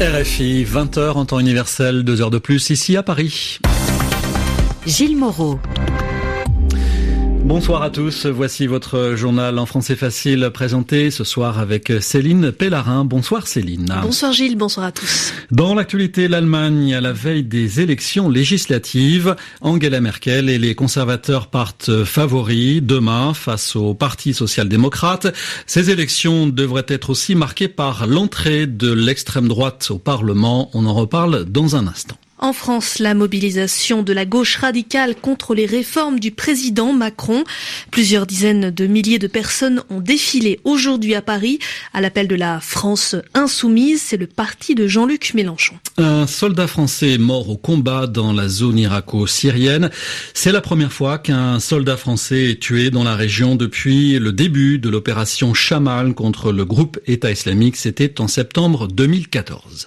RFI, 20h en temps universel, 2 heures de plus ici à Paris. Gilles Moreau. Bonsoir à tous, voici votre journal en français facile présenté ce soir avec Céline Pellarin. Bonsoir Céline. Bonsoir Gilles, bonsoir à tous. Dans l'actualité, l'Allemagne à la veille des élections législatives, Angela Merkel et les conservateurs partent favoris demain face au Parti social-démocrate. Ces élections devraient être aussi marquées par l'entrée de l'extrême droite au Parlement. On en reparle dans un instant. En France, la mobilisation de la gauche radicale contre les réformes du président Macron. Plusieurs dizaines de milliers de personnes ont défilé aujourd'hui à Paris à l'appel de la France insoumise. C'est le parti de Jean-Luc Mélenchon. Un soldat français mort au combat dans la zone irako-syrienne. C'est la première fois qu'un soldat français est tué dans la région depuis le début de l'opération Chamal contre le groupe État islamique. C'était en septembre 2014.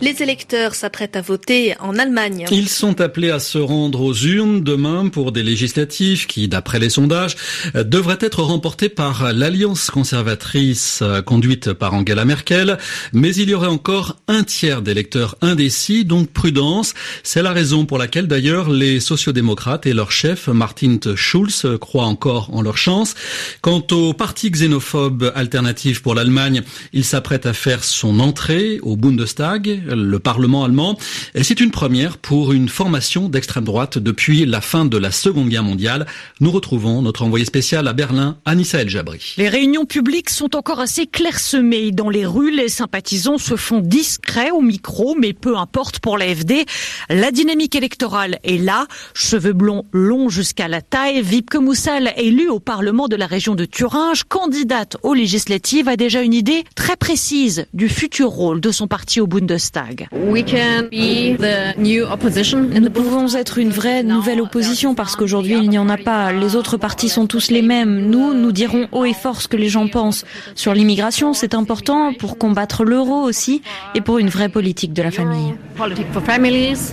Les électeurs s'apprêtent à voter en Allemagne. Ils sont appelés à se rendre aux urnes demain pour des législatives qui, d'après les sondages, devraient être remportées par l'alliance conservatrice conduite par Angela Merkel. Mais il y aurait encore un tiers d'électeurs indécis, donc prudence. C'est la raison pour laquelle d'ailleurs les sociodémocrates et leur chef Martin Schulz croient encore en leur chance. Quant au parti xénophobe alternatif pour l'Allemagne, il s'apprête à faire son entrée au Bundestag le Parlement allemand. C'est une première pour une formation d'extrême droite depuis la fin de la Seconde Guerre mondiale. Nous retrouvons notre envoyé spécial à Berlin, Anissa El Jabri. Les réunions publiques sont encore assez clairsemées. Dans les rues, les sympathisants se font discrets au micro, mais peu importe pour l'AFD. La dynamique électorale est là. Cheveux blonds longs jusqu'à la taille. Vipke Moussal, élue au Parlement de la région de Thuringe, candidate aux législatives, a déjà une idée très précise du futur rôle de son parti au Bundestag. Nous pouvons être une vraie nouvelle opposition parce qu'aujourd'hui il n'y en a pas. Les autres partis sont tous les mêmes. Nous, nous dirons haut et fort ce que les gens pensent. Sur l'immigration, c'est important pour combattre l'euro aussi et pour une vraie politique de la famille.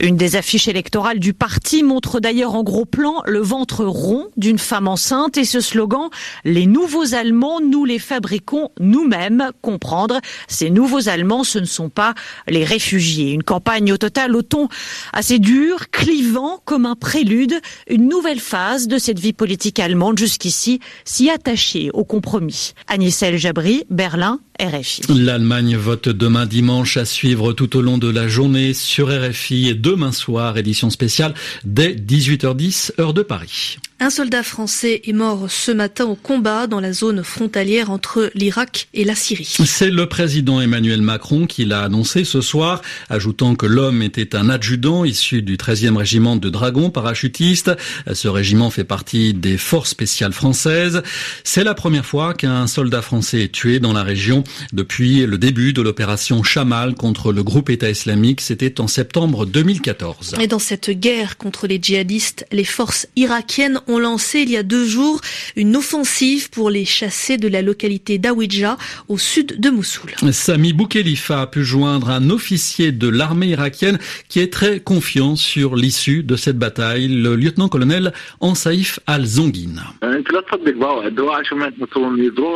Une des affiches électorales du parti montre d'ailleurs en gros plan le ventre rond d'une femme enceinte et ce slogan Les nouveaux Allemands, nous les fabriquons nous-mêmes. Comprendre, ces nouveaux Allemands, ce ne sont pas les réfugiés. Une campagne au total au ton assez dur, clivant comme un prélude, une nouvelle phase de cette vie politique allemande jusqu'ici si attachée au compromis. Agnès El Jabri, Berlin, RFI. L'Allemagne vote demain dimanche à suivre tout au long de la journée sur RFI et demain soir, édition spéciale dès 18h10, heure de Paris. Un soldat français est mort ce matin au combat dans la zone frontalière entre l'Irak et la Syrie. C'est le président Emmanuel Macron qui l'a annoncé ce soir, ajoutant que l'homme était un adjudant issu du 13e régiment de dragons parachutistes. Ce régiment fait partie des forces spéciales françaises. C'est la première fois qu'un soldat français est tué dans la région depuis le début de l'opération Chamal contre le groupe État islamique. C'était en septembre 2014. Et dans cette guerre contre les djihadistes, les forces irakiennes ont lancé il y a deux jours une offensive pour les chasser de la localité d'Awidja au sud de Mossoul. Sami Boukhelifa a pu joindre un officier de l'armée irakienne qui est très confiant sur l'issue de cette bataille, le lieutenant-colonel Ansaif Al-Zongin.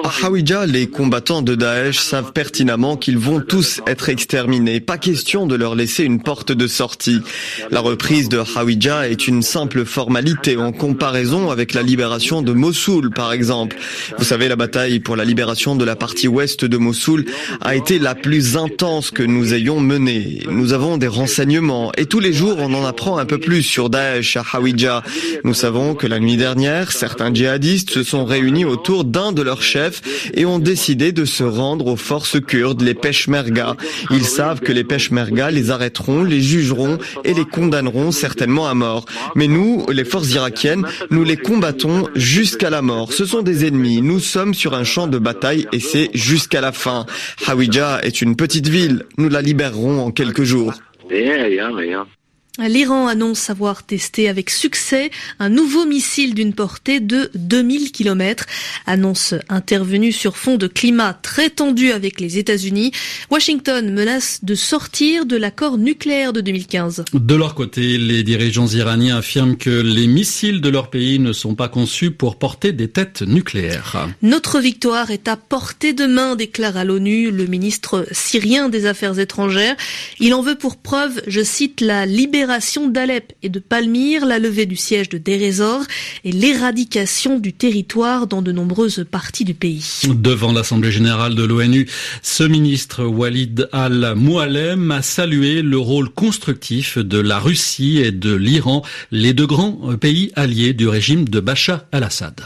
À Hawija, les combattants de Daesh savent pertinemment qu'ils vont tous être exterminés. Pas question de leur laisser une porte de sortie. La reprise de Hawija est une simple formalité en comparaison avec la libération de Mossoul, par exemple. Vous savez, la bataille pour la libération de la partie ouest de Mossoul a été la plus intense que nous ayons menée. Nous avons des renseignements et tous les jours on en apprend un peu plus sur Daesh à Hawija. Nous savons que la nuit dernière, certains djihadistes se sont réunis autour d'un de leurs chefs et ont décidé de se rendre aux forces kurdes, les Peshmerga. Ils savent que les Peshmerga les arrêteront, les jugeront et les condamneront certainement à mort. Mais nous, les forces irakiennes, nous les combattons jusqu'à la mort. Ce sont des ennemis. Nous sommes sur un champ de bataille et c'est jusqu'à la fin. Hawija est une petite ville. Nous la libérerons en quelques jours. L'Iran annonce avoir testé avec succès un nouveau missile d'une portée de 2000 km. Annonce intervenue sur fond de climat très tendu avec les États-Unis. Washington menace de sortir de l'accord nucléaire de 2015. De leur côté, les dirigeants iraniens affirment que les missiles de leur pays ne sont pas conçus pour porter des têtes nucléaires. Notre victoire est à portée de main, déclare à l'ONU le ministre syrien des Affaires étrangères. Il en veut pour preuve, je cite, la libération d'Alep et de Palmyre, la levée du siège de Dérésor et l'éradication du territoire dans de nombreuses parties du pays. Devant l'Assemblée générale de l'ONU, ce ministre Walid al-Moualem a salué le rôle constructif de la Russie et de l'Iran, les deux grands pays alliés du régime de Bachar al-Assad.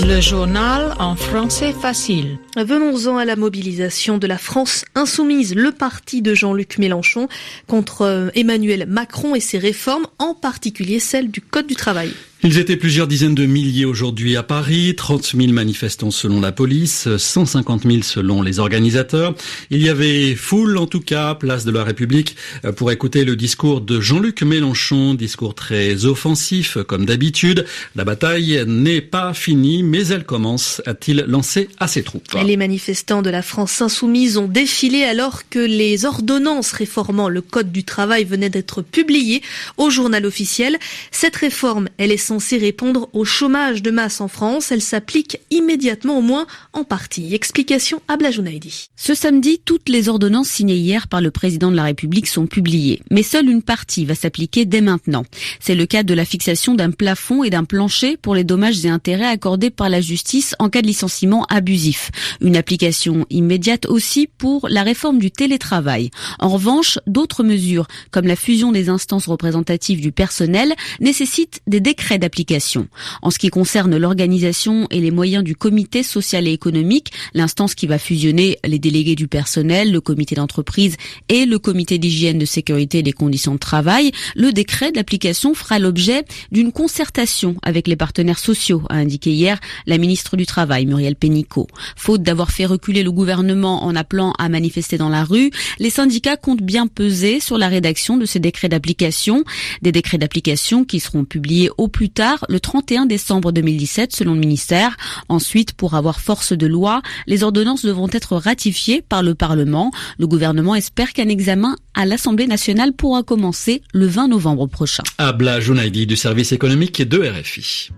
Le journal en français facile. Venons-en à la mobilisation de la France insoumise, le parti de Jean-Luc Mélenchon contre euh, Emmanuel Macron et ses réformes, en particulier celle du Code du travail. Ils étaient plusieurs dizaines de milliers aujourd'hui à Paris, 30 000 manifestants selon la police, 150 000 selon les organisateurs. Il y avait foule en tout cas, place de la République, pour écouter le discours de Jean-Luc Mélenchon, discours très offensif comme d'habitude. La bataille n'est pas finie, mais elle commence, a-t-il lancé à ses troupes. Les manifestants de la France insoumise ont défilé alors que les ordonnances réformant le Code du travail venaient d'être publiées au journal officiel. Cette réforme, elle est censée répondre au chômage de masse en France. Elle s'applique immédiatement au moins en partie. Explication à Blajonaidi. Ce samedi, toutes les ordonnances signées hier par le président de la République sont publiées. Mais seule une partie va s'appliquer dès maintenant. C'est le cas de la fixation d'un plafond et d'un plancher pour les dommages et intérêts accordés par la justice en cas de licenciement abusif. Une application immédiate aussi pour la réforme du télétravail. En revanche, d'autres mesures, comme la fusion des instances représentatives du personnel, nécessitent des décrets d'application. En ce qui concerne l'organisation et les moyens du comité social et économique, l'instance qui va fusionner les délégués du personnel, le comité d'entreprise et le comité d'hygiène de sécurité et des conditions de travail, le décret d'application fera l'objet d'une concertation avec les partenaires sociaux, a indiqué hier la ministre du Travail, Muriel Pénicaud. Faute d'avoir fait reculer le gouvernement en appelant à manifester dans la rue, les syndicats comptent bien peser sur la rédaction de ces décrets d'application, des décrets d'application qui seront publiés au plus tard le 31 décembre 2017 selon le ministère. Ensuite, pour avoir force de loi, les ordonnances devront être ratifiées par le Parlement. Le gouvernement espère qu'un examen à l'Assemblée nationale pourra commencer le 20 novembre prochain. Abla Jounaidi du service économique de RFI.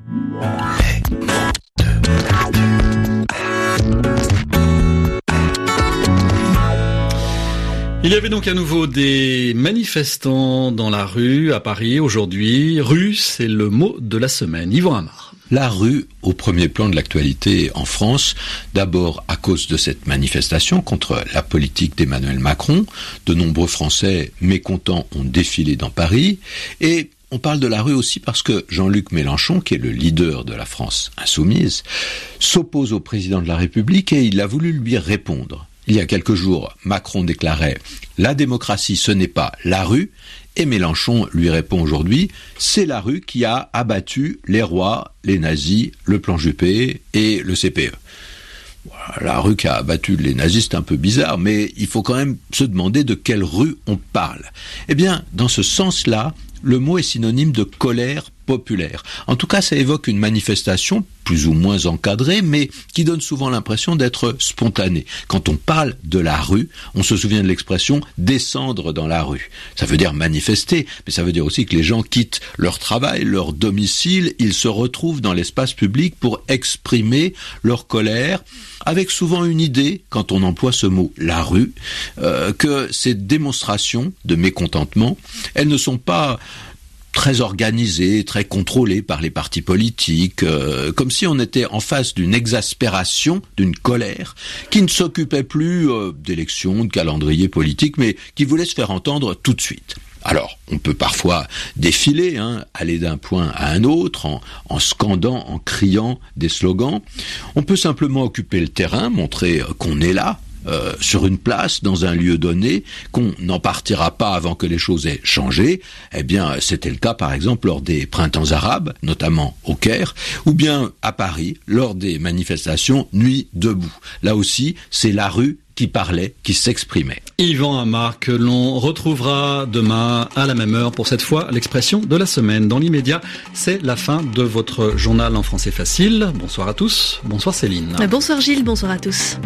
Il y avait donc à nouveau des manifestants dans la rue à Paris aujourd'hui. Rue, c'est le mot de la semaine. Yvan Amar. La rue au premier plan de l'actualité en France, d'abord à cause de cette manifestation contre la politique d'Emmanuel Macron. De nombreux Français mécontents ont défilé dans Paris et on parle de la rue aussi parce que Jean-Luc Mélenchon, qui est le leader de la France insoumise, s'oppose au président de la République et il a voulu lui répondre. Il y a quelques jours, Macron déclarait La démocratie, ce n'est pas la rue. Et Mélenchon lui répond aujourd'hui C'est la rue qui a abattu les rois, les nazis, le plan Juppé et le CPE. La rue qui a abattu les nazis, c'est un peu bizarre, mais il faut quand même se demander de quelle rue on parle. Eh bien, dans ce sens-là, le mot est synonyme de colère populaire. En tout cas, ça évoque une manifestation plus ou moins encadrée, mais qui donne souvent l'impression d'être spontanée. Quand on parle de la rue, on se souvient de l'expression descendre dans la rue. Ça veut dire manifester, mais ça veut dire aussi que les gens quittent leur travail, leur domicile, ils se retrouvent dans l'espace public pour exprimer leur colère, avec souvent une idée, quand on emploie ce mot la rue, euh, que ces démonstrations de mécontentement, elles ne sont pas très organisé, très contrôlé par les partis politiques, euh, comme si on était en face d'une exaspération, d'une colère, qui ne s'occupait plus euh, d'élections, de calendrier politique, mais qui voulait se faire entendre tout de suite. Alors, on peut parfois défiler, hein, aller d'un point à un autre, en, en, scandant, en criant des slogans. On peut simplement occuper le terrain, montrer euh, qu'on est là, euh, sur une place, dans un lieu donné, qu'on n'en partira pas avant que les choses aient changé, eh bien, c'était le cas, par exemple, lors des printemps arabes, notamment au Caire, ou bien à Paris, lors des manifestations Nuit debout. Là aussi, c'est la rue qui parlait, qui s'exprimait. Yvan Amar, que l'on retrouvera demain à la même heure pour cette fois l'expression de la semaine. Dans l'immédiat, c'est la fin de votre journal en français facile. Bonsoir à tous. Bonsoir Céline. Bonsoir Gilles, bonsoir à tous.